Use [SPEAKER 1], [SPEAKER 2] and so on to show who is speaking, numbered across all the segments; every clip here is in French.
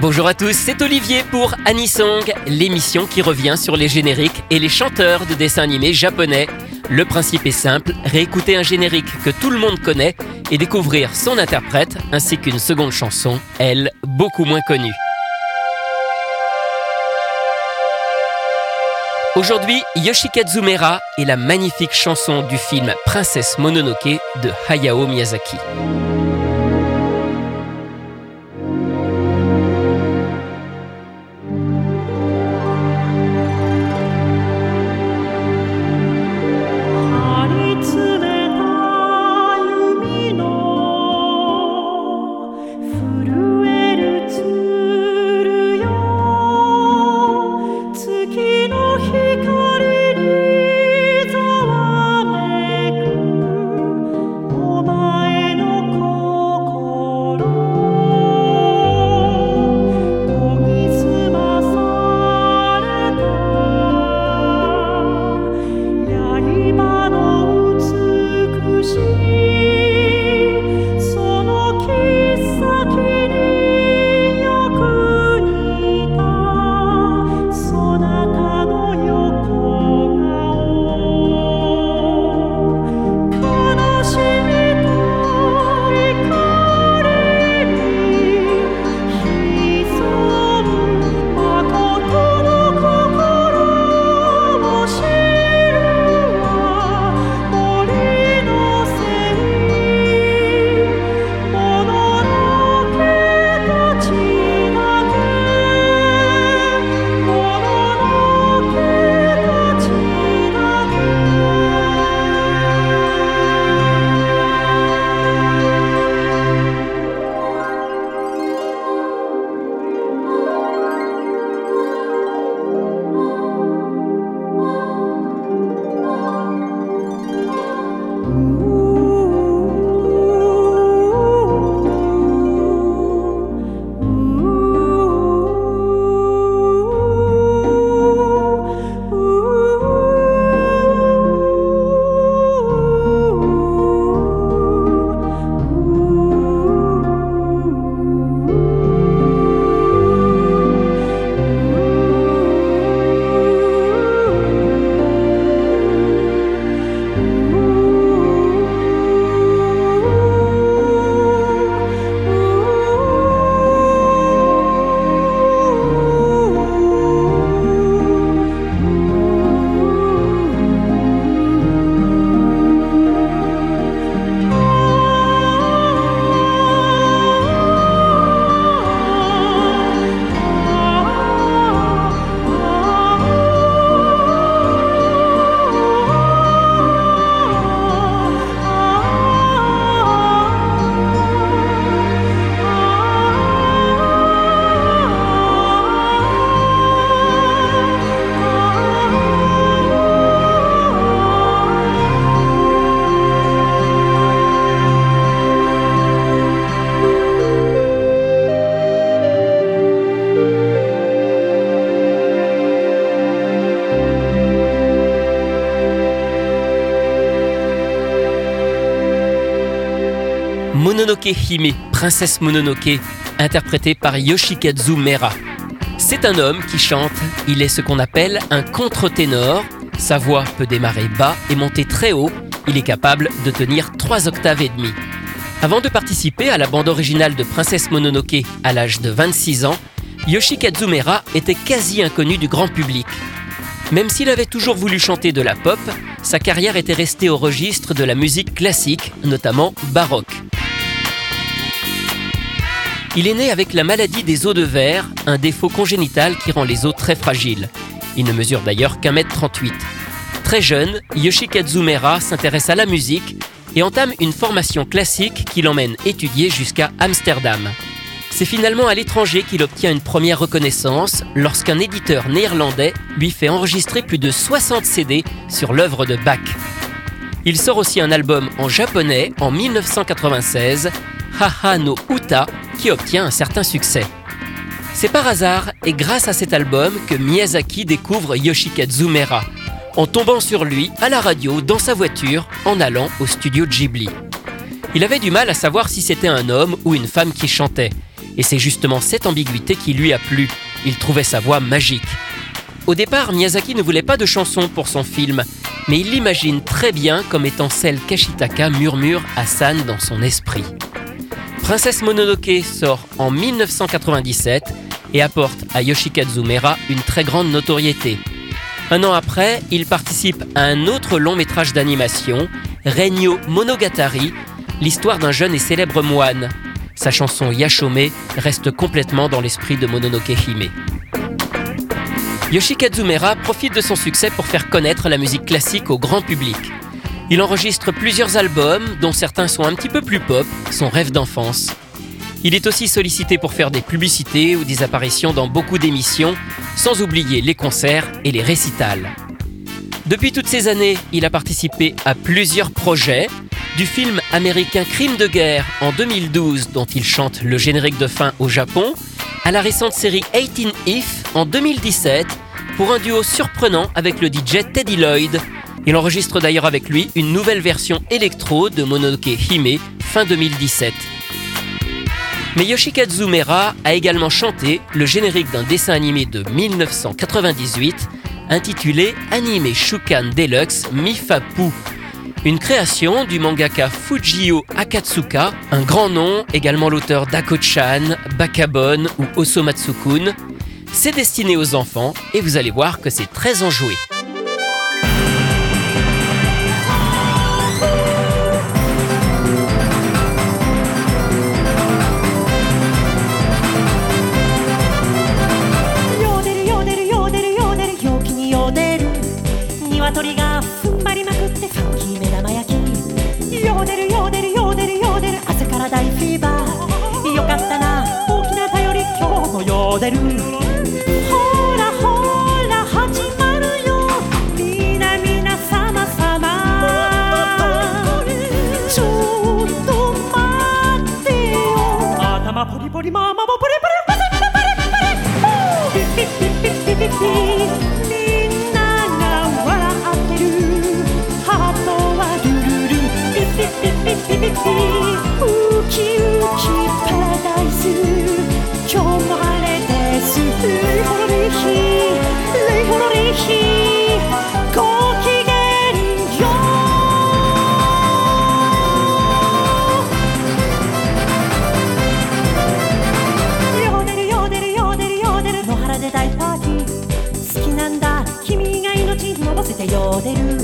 [SPEAKER 1] Bonjour à tous, c'est Olivier pour Anisong, l'émission qui revient sur les génériques et les chanteurs de dessins animés japonais. Le principe est simple, réécouter un générique que tout le monde connaît et découvrir son interprète ainsi qu'une seconde chanson, elle, beaucoup moins connue. Aujourd'hui, Yoshikazu Mera et la magnifique chanson du film Princesse Mononoke de Hayao Miyazaki. Princesse Mononoke, interprétée par Yoshikazu Mera. C'est un homme qui chante, il est ce qu'on appelle un contre-ténor. Sa voix peut démarrer bas et monter très haut, il est capable de tenir 3 octaves et demi. Avant de participer à la bande originale de Princesse Mononoke à l'âge de 26 ans, Yoshikazu Mera était quasi inconnu du grand public. Même s'il avait toujours voulu chanter de la pop, sa carrière était restée au registre de la musique classique, notamment baroque. Il est né avec la maladie des os de verre, un défaut congénital qui rend les os très fragiles. Il ne mesure d'ailleurs qu'un mètre 38. Très jeune, Yoshikazu Mera s'intéresse à la musique et entame une formation classique qui l'emmène étudier jusqu'à Amsterdam. C'est finalement à l'étranger qu'il obtient une première reconnaissance lorsqu'un éditeur néerlandais lui fait enregistrer plus de 60 CD sur l'œuvre de Bach. Il sort aussi un album en japonais en 1996, Haha no Uta, qui obtient un certain succès. C'est par hasard et grâce à cet album que Miyazaki découvre Yoshikazu Mera, en tombant sur lui à la radio dans sa voiture en allant au studio Ghibli. Il avait du mal à savoir si c'était un homme ou une femme qui chantait. Et c'est justement cette ambiguïté qui lui a plu. Il trouvait sa voix magique. Au départ, Miyazaki ne voulait pas de chanson pour son film, mais il l'imagine très bien comme étant celle qu'Ashitaka murmure à San dans son esprit. Princesse Mononoke sort en 1997 et apporte à Yoshikazu Mera une très grande notoriété. Un an après, il participe à un autre long métrage d'animation, Regno Monogatari, l'histoire d'un jeune et célèbre moine. Sa chanson Yashome reste complètement dans l'esprit de Mononoke Hime. Yoshikazu Mera profite de son succès pour faire connaître la musique classique au grand public. Il enregistre plusieurs albums, dont certains sont un petit peu plus pop, son rêve d'enfance. Il est aussi sollicité pour faire des publicités ou des apparitions dans beaucoup d'émissions, sans oublier les concerts et les récitals. Depuis toutes ces années, il a participé à plusieurs projets, du film américain Crime de guerre en 2012 dont il chante le générique de fin au Japon, à la récente série 18 If en 2017 pour un duo surprenant avec le DJ Teddy Lloyd. Il enregistre d'ailleurs avec lui une nouvelle version électro de Mononoke Hime fin 2017. Mais Yoshikazu Mera a également chanté le générique d'un dessin animé de 1998 intitulé Anime Shukan Deluxe Mifapu, une création du mangaka Fujio Akatsuka, un grand nom, également l'auteur d'Ako-chan, Bakabon ou Osomatsukun. C'est destiné aux enfants et vous allez voir que c'est très enjoué.
[SPEAKER 2] 鳥が踏ん張りまくってファンキー目玉焼き。ヨーデルヨーデルヨーデルヨーデル朝から大フィーバー。よかったな。大きな頼り今日もヨーデルほらほら始まるよ。みなみなさまさまちょっと待ってよ。頭ポリポリママウキウキパラダイス今日も晴れですレイホロリヒレイホロリヒごきげんようヨーデルヨーデルヨーデルヨーデル野原で大パーティー好きなんだ君が命に伸ばせてヨーデル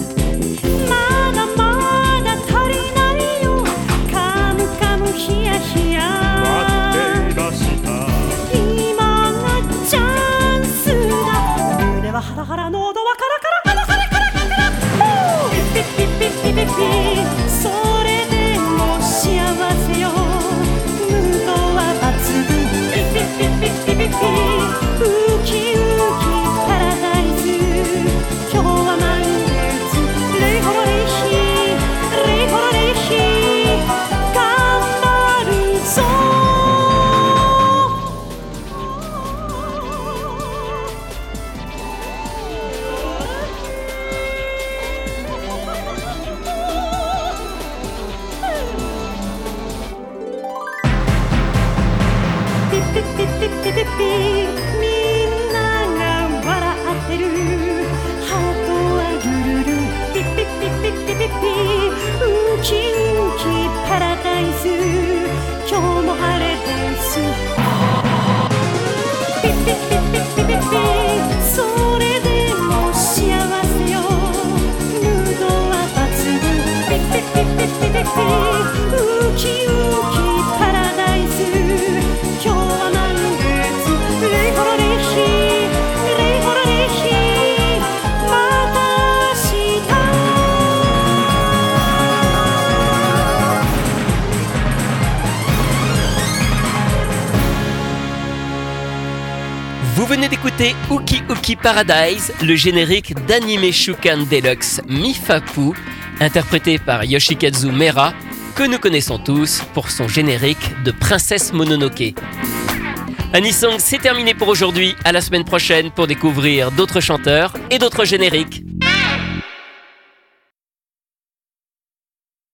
[SPEAKER 1] d'écouter Uki Uki Paradise, le générique d'Anime Shukan Deluxe Mifapu, interprété par Yoshikazu Mera, que nous connaissons tous pour son générique de Princesse Mononoke. Anisong, c'est terminé pour aujourd'hui. À la semaine prochaine pour découvrir d'autres chanteurs et d'autres génériques.